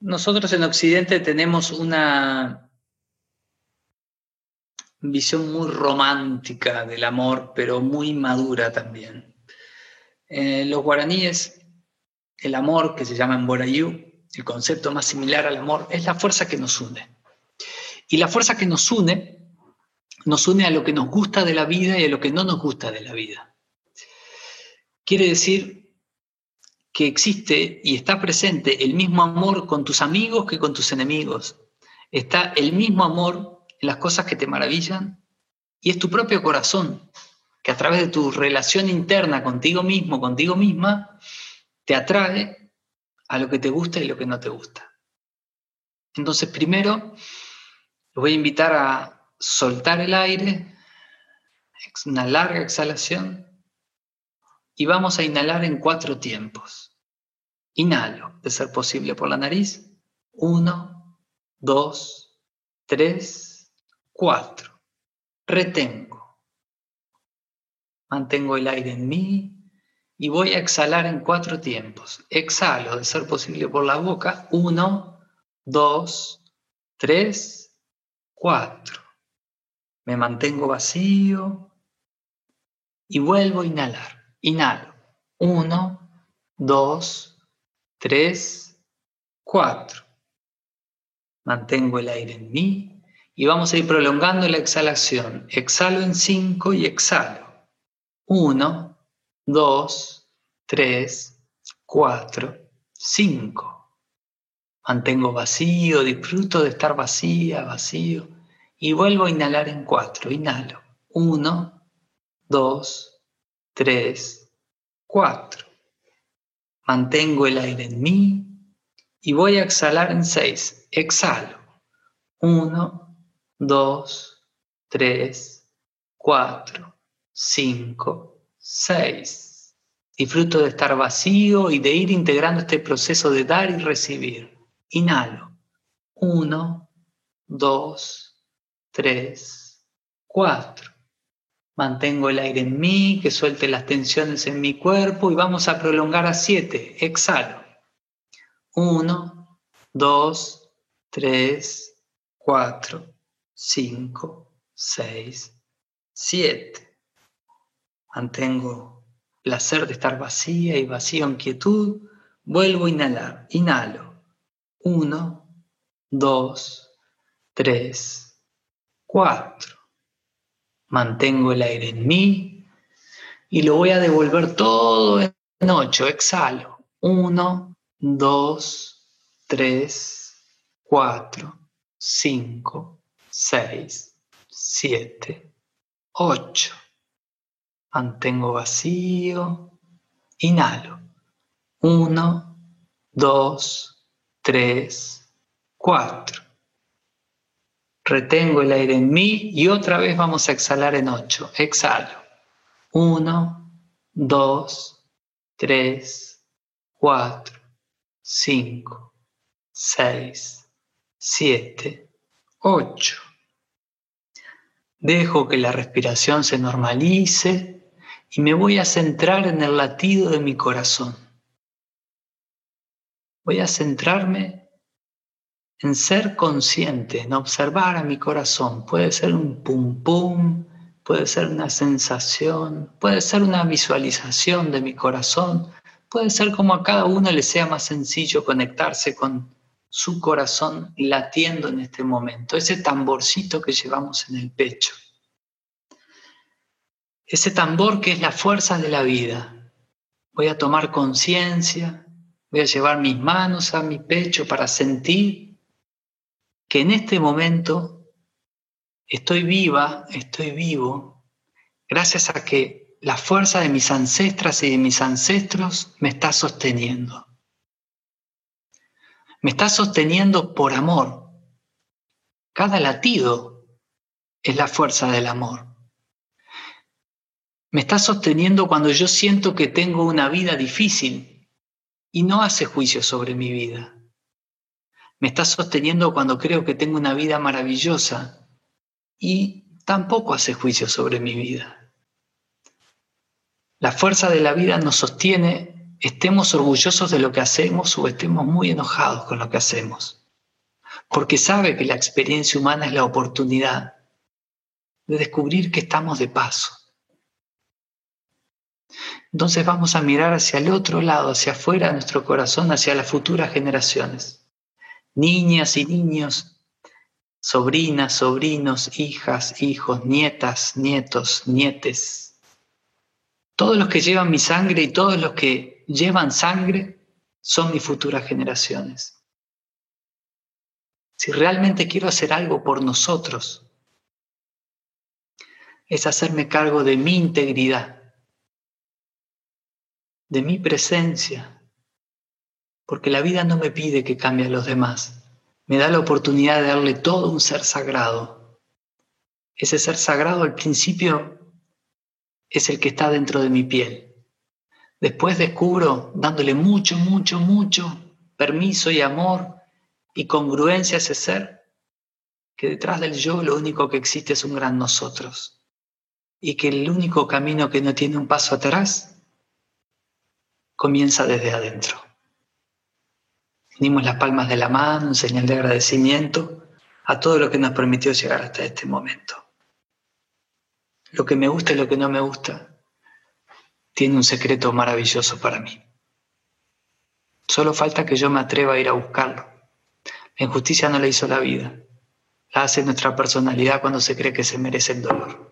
Nosotros en Occidente tenemos una visión muy romántica del amor, pero muy madura también. En los guaraníes, el amor, que se llama Mborayú, el concepto más similar al amor, es la fuerza que nos une. Y la fuerza que nos une, nos une a lo que nos gusta de la vida y a lo que no nos gusta de la vida. Quiere decir que existe y está presente el mismo amor con tus amigos que con tus enemigos. Está el mismo amor en las cosas que te maravillan y es tu propio corazón que a través de tu relación interna contigo mismo, contigo misma, te atrae a lo que te gusta y lo que no te gusta. Entonces, primero, los voy a invitar a soltar el aire, una larga exhalación, y vamos a inhalar en cuatro tiempos. Inhalo, de ser posible por la nariz. Uno, dos, tres, cuatro. Retengo. Mantengo el aire en mí y voy a exhalar en cuatro tiempos. Exhalo, de ser posible por la boca. Uno, dos, tres, cuatro. Me mantengo vacío y vuelvo a inhalar. Inhalo. Uno, dos, tres, cuatro. Mantengo el aire en mí y vamos a ir prolongando la exhalación. Exhalo en cinco y exhalo. Uno, dos, tres, cuatro, cinco. Mantengo vacío, disfruto de estar vacía, vacío. Y vuelvo a inhalar en cuatro. Inhalo. Uno, dos, tres, cuatro. Mantengo el aire en mí y voy a exhalar en seis. Exhalo. Uno, dos, tres, cuatro, cinco, seis. Disfruto de estar vacío y de ir integrando este proceso de dar y recibir. Inhalo. Uno, dos, tres, cuatro. Mantengo el aire en mí, que suelte las tensiones en mi cuerpo y vamos a prolongar a siete. Exhalo. Uno, dos, tres, cuatro, cinco, seis, siete. Mantengo placer de estar vacía y vacío en quietud. Vuelvo a inhalar. Inhalo. Uno, dos, tres, cuatro mantengo el aire en mí y lo voy a devolver todo en ocho. Exhalo. Uno, dos, tres, cuatro, cinco, seis, siete, ocho. Mantengo vacío. Inhalo. Uno, dos, tres, cuatro. Retengo el aire en mí y otra vez vamos a exhalar en ocho. Exhalo. Uno, dos, tres, cuatro, cinco, seis, siete, ocho. Dejo que la respiración se normalice y me voy a centrar en el latido de mi corazón. Voy a centrarme en ser consciente, en observar a mi corazón. Puede ser un pum pum, puede ser una sensación, puede ser una visualización de mi corazón, puede ser como a cada uno le sea más sencillo conectarse con su corazón latiendo en este momento, ese tamborcito que llevamos en el pecho. Ese tambor que es la fuerza de la vida. Voy a tomar conciencia, voy a llevar mis manos a mi pecho para sentir que en este momento estoy viva, estoy vivo, gracias a que la fuerza de mis ancestras y de mis ancestros me está sosteniendo. Me está sosteniendo por amor. Cada latido es la fuerza del amor. Me está sosteniendo cuando yo siento que tengo una vida difícil y no hace juicio sobre mi vida me está sosteniendo cuando creo que tengo una vida maravillosa y tampoco hace juicio sobre mi vida. La fuerza de la vida nos sostiene estemos orgullosos de lo que hacemos o estemos muy enojados con lo que hacemos. Porque sabe que la experiencia humana es la oportunidad de descubrir que estamos de paso. Entonces vamos a mirar hacia el otro lado, hacia afuera de nuestro corazón, hacia las futuras generaciones. Niñas y niños, sobrinas, sobrinos, hijas, hijos, nietas, nietos, nietes. Todos los que llevan mi sangre y todos los que llevan sangre son mis futuras generaciones. Si realmente quiero hacer algo por nosotros, es hacerme cargo de mi integridad, de mi presencia, porque la vida no me pide que cambie a los demás, me da la oportunidad de darle todo un ser sagrado. Ese ser sagrado al principio es el que está dentro de mi piel. Después descubro, dándole mucho, mucho, mucho permiso y amor y congruencia a ese ser, que detrás del yo lo único que existe es un gran nosotros. Y que el único camino que no tiene un paso atrás comienza desde adentro. Unimos las palmas de la mano, un señal de agradecimiento a todo lo que nos permitió llegar hasta este momento. Lo que me gusta y lo que no me gusta tiene un secreto maravilloso para mí. Solo falta que yo me atreva a ir a buscarlo. La injusticia no la hizo la vida, la hace nuestra personalidad cuando se cree que se merece el dolor.